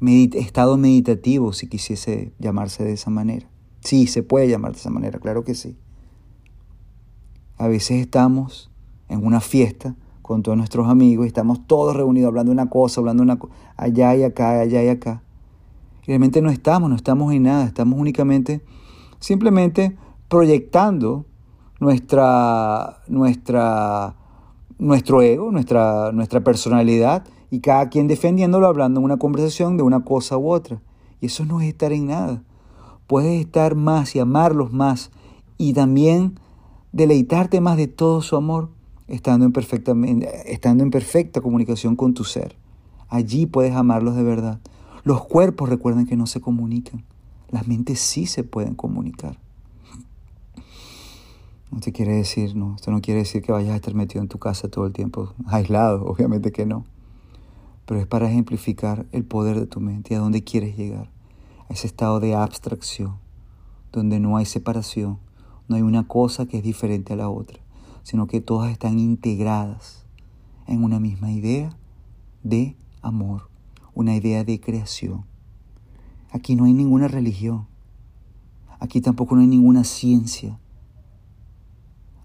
estado meditativo, si quisiese llamarse de esa manera. Sí, se puede llamar de esa manera, claro que sí. A veces estamos en una fiesta con todos nuestros amigos y estamos todos reunidos hablando una cosa, hablando una cosa, allá y acá, allá y acá. Y realmente no estamos, no estamos en nada, estamos únicamente, simplemente proyectando nuestra, nuestra nuestro ego, nuestra, nuestra personalidad y cada quien defendiéndolo hablando en una conversación de una cosa u otra. Y eso no es estar en nada. Puedes estar más y amarlos más y también deleitarte más de todo su amor estando en, estando en perfecta comunicación con tu ser. Allí puedes amarlos de verdad. Los cuerpos recuerden que no se comunican. Las mentes sí se pueden comunicar. No te quiere decir, no, esto no quiere decir que vayas a estar metido en tu casa todo el tiempo, aislado, obviamente que no. Pero es para ejemplificar el poder de tu mente y a dónde quieres llegar. A ese estado de abstracción, donde no hay separación, no hay una cosa que es diferente a la otra, sino que todas están integradas en una misma idea de amor, una idea de creación. Aquí no hay ninguna religión, aquí tampoco no hay ninguna ciencia,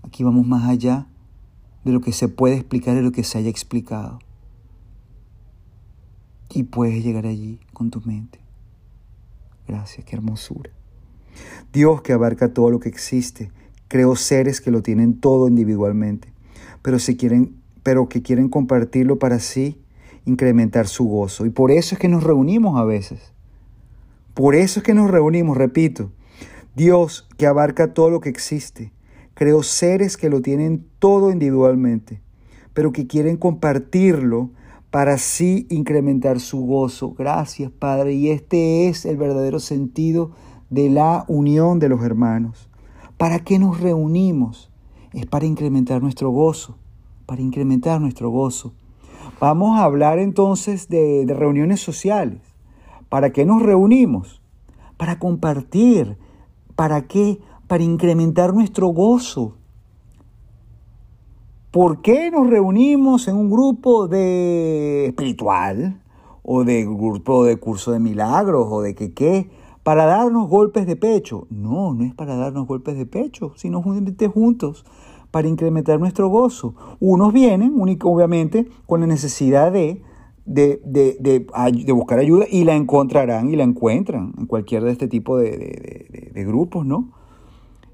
Aquí vamos más allá de lo que se puede explicar y lo que se haya explicado. Y puedes llegar allí con tu mente. Gracias, qué hermosura. Dios que abarca todo lo que existe, creó seres que lo tienen todo individualmente, pero, si quieren, pero que quieren compartirlo para sí, incrementar su gozo. Y por eso es que nos reunimos a veces. Por eso es que nos reunimos, repito. Dios que abarca todo lo que existe, Creo seres que lo tienen todo individualmente, pero que quieren compartirlo para así incrementar su gozo. Gracias, Padre. Y este es el verdadero sentido de la unión de los hermanos. ¿Para qué nos reunimos? Es para incrementar nuestro gozo, para incrementar nuestro gozo. Vamos a hablar entonces de, reuniones sociales. ¿Para qué nos reunimos? Para compartir. ¿Para qué? Para incrementar nuestro gozo. ¿Por qué nos reunimos en un grupo de espiritual o de grupo de curso de milagros o de que qué? Para darnos golpes de pecho. No, no es para darnos golpes de pecho, sino juntos para incrementar nuestro gozo. Unos vienen, obviamente, con la necesidad de, de, de, buscar ayuda y la encontrarán y la encuentran en cualquier de este tipo de, grupos, ¿no?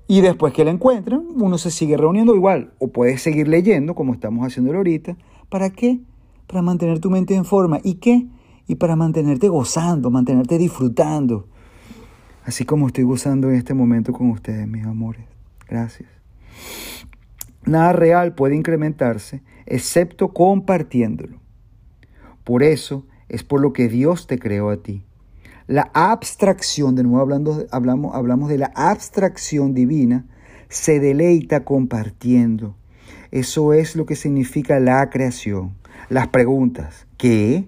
Y después que la encuentran, uno se sigue reuniendo igual, o puedes seguir leyendo, como estamos haciendo ahorita. ¿Para qué? Para mantener tu mente en forma. ¿Y qué? Y para mantenerte gozando, mantenerte disfrutando. Así como estoy gozando en este momento con ustedes, mis amores. Gracias. Nada real puede incrementarse excepto compartiéndolo. Por eso es por lo que Dios te creó a ti. La abstracción, de nuevo hablando, hablamos, hablamos de la abstracción divina, se deleita compartiendo. Eso es lo que significa la creación. Las preguntas, ¿qué?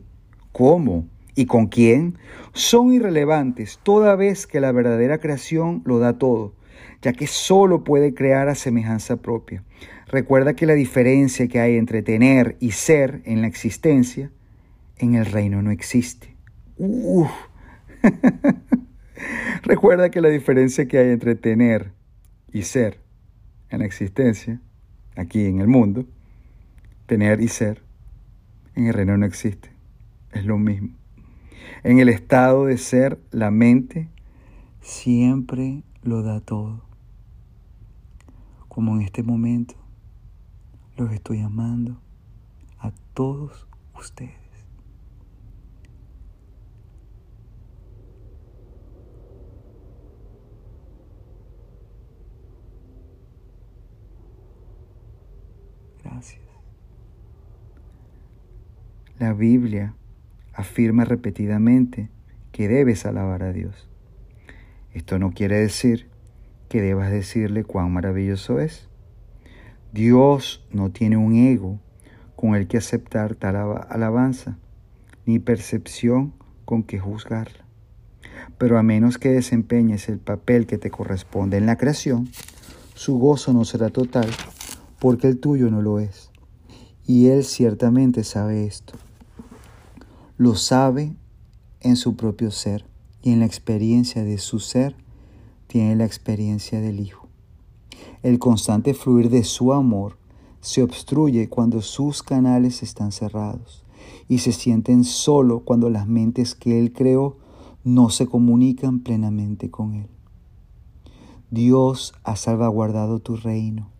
¿Cómo? ¿Y con quién? Son irrelevantes toda vez que la verdadera creación lo da todo, ya que solo puede crear a semejanza propia. Recuerda que la diferencia que hay entre tener y ser en la existencia, en el reino no existe. Recuerda que la diferencia que hay entre tener y ser en la existencia, aquí en el mundo, tener y ser, en el reino no existe. Es lo mismo. En el estado de ser, la mente siempre lo da todo. Como en este momento, los estoy amando a todos ustedes. La Biblia afirma repetidamente que debes alabar a Dios. Esto no quiere decir que debas decirle cuán maravilloso es. Dios no tiene un ego con el que aceptar tal alabanza, ni percepción con que juzgarla. Pero a menos que desempeñes el papel que te corresponde en la creación, su gozo no será total porque el tuyo no lo es. Y Él ciertamente sabe esto. Lo sabe en su propio ser y en la experiencia de su ser tiene la experiencia del Hijo. El constante fluir de su amor se obstruye cuando sus canales están cerrados y se sienten solo cuando las mentes que Él creó no se comunican plenamente con Él. Dios ha salvaguardado tu reino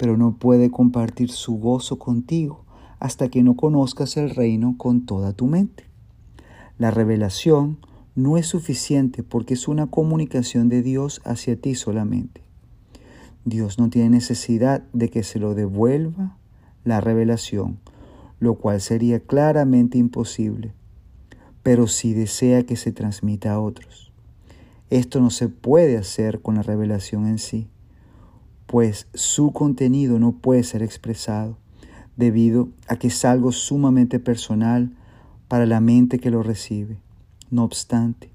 pero no puede compartir su gozo contigo hasta que no conozcas el reino con toda tu mente. La revelación no es suficiente porque es una comunicación de Dios hacia ti solamente. Dios no tiene necesidad de que se lo devuelva la revelación, lo cual sería claramente imposible, pero sí desea que se transmita a otros. Esto no se puede hacer con la revelación en sí pues su contenido no puede ser expresado debido a que es algo sumamente personal para la mente que lo recibe. No obstante,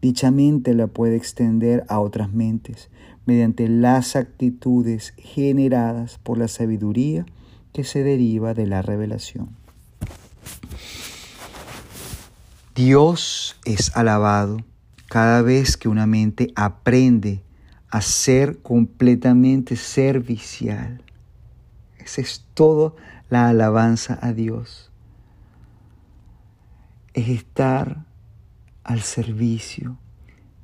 dicha mente la puede extender a otras mentes mediante las actitudes generadas por la sabiduría que se deriva de la revelación. Dios es alabado cada vez que una mente aprende a ser completamente servicial. Esa es todo la alabanza a Dios. Es estar al servicio,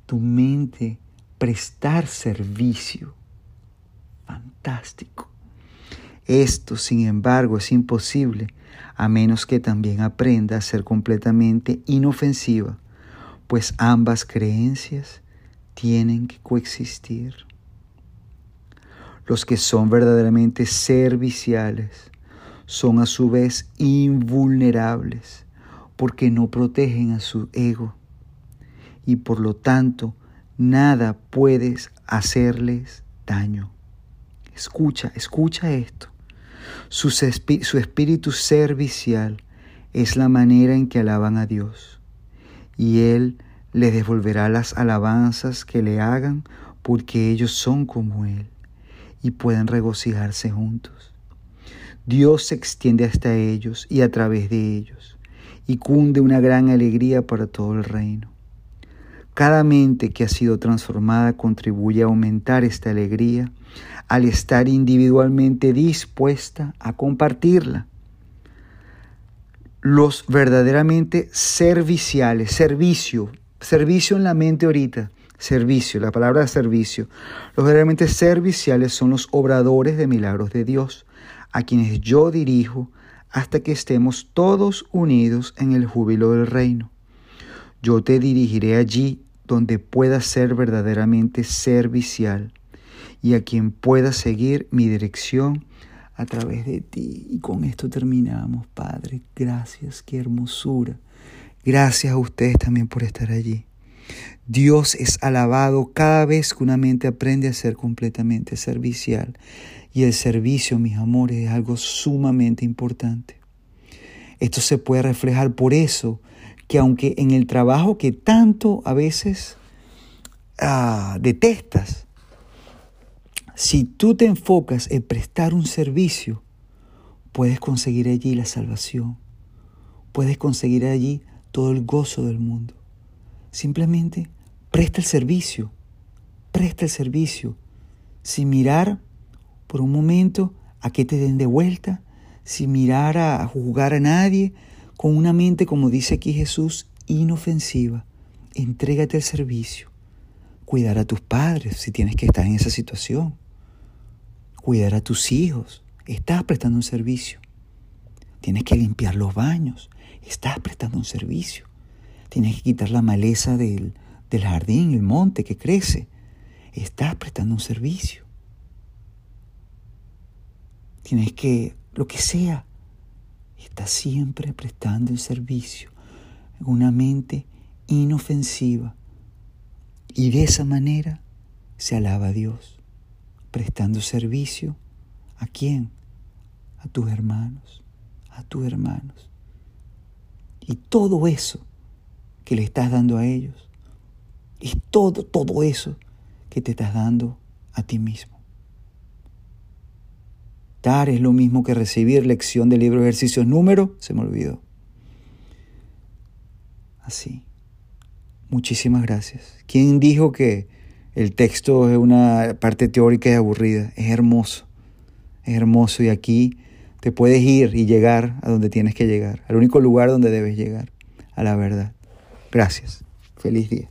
tu mente prestar servicio. Fantástico. Esto, sin embargo, es imposible a menos que también aprenda a ser completamente inofensiva, pues ambas creencias tienen que coexistir. Los que son verdaderamente serviciales son a su vez invulnerables porque no protegen a su ego y por lo tanto nada puedes hacerles ermitaño. Escucha, escucha esto. Su, su espíritu servicial es la manera en que alaban a Dios. Y Él les devolverá las alabanzas que le hagan porque ellos son como Él y pueden regocijarse juntos. Dios se extiende hasta ellos y a través de ellos y cunde una gran alegría para todo el reino. Cada mente que ha sido transformada contribuye a aumentar esta alegría al estar individualmente dispuesta a compartirla. Los verdaderamente serviciales, servicio, servicio en la mente ahorita, servicio, la palabra servicio. Los verdaderamente serviciales son los obradores de milagros de Dios, a quienes yo dirijo hasta que estemos todos unidos en el júbilo del reino. Yo te dirigiré allí donde puedas ser verdaderamente servicial y a quien pueda seguir mi dirección a través de ti. Y con esto terminamos, Padre. Gracias, qué hermosura. Gracias a ustedes también por estar allí. Dios es alabado cada vez que una mente aprende a ser completamente servicial. Y el servicio, mis amores, es algo sumamente importante. Esto se puede reflejar por eso que aunque en el trabajo que tanto a veces ah, detestas, si tú te enfocas en prestar un servicio, puedes conseguir allí la salvación, puedes conseguir allí todo el gozo del mundo. Simplemente presta el servicio, presta el servicio, sin mirar por un momento a que te den de vuelta, sin mirar a juzgar a nadie, con una mente, como dice aquí Jesús, inofensiva. Entrégate al servicio. Cuidar a tus padres si tienes que estar en esa situación. Cuidar a tus hijos. Estás prestando un servicio. Tienes que limpiar los baños. Estás prestando un servicio. Tienes que quitar la maleza del, del jardín, el monte que crece. Estás prestando un servicio. Tienes que, lo que sea, estás siempre prestando el servicio en una mente inofensiva. Y de esa manera se alaba a Dios, prestando servicio a quién? A tus hermanos, a tus hermanos. Y todo eso que le estás dando a ellos es todo, todo eso que te estás dando a ti mismo. Dar es lo mismo que recibir lección del libro de ejercicios número, se me olvidó. Así. Muchísimas gracias. ¿Quién dijo que el texto es una parte teórica y aburrida? Es hermoso. Es hermoso y aquí te puedes ir y llegar a donde tienes que llegar, al único lugar donde debes llegar, a la verdad. Gracias. Feliz día.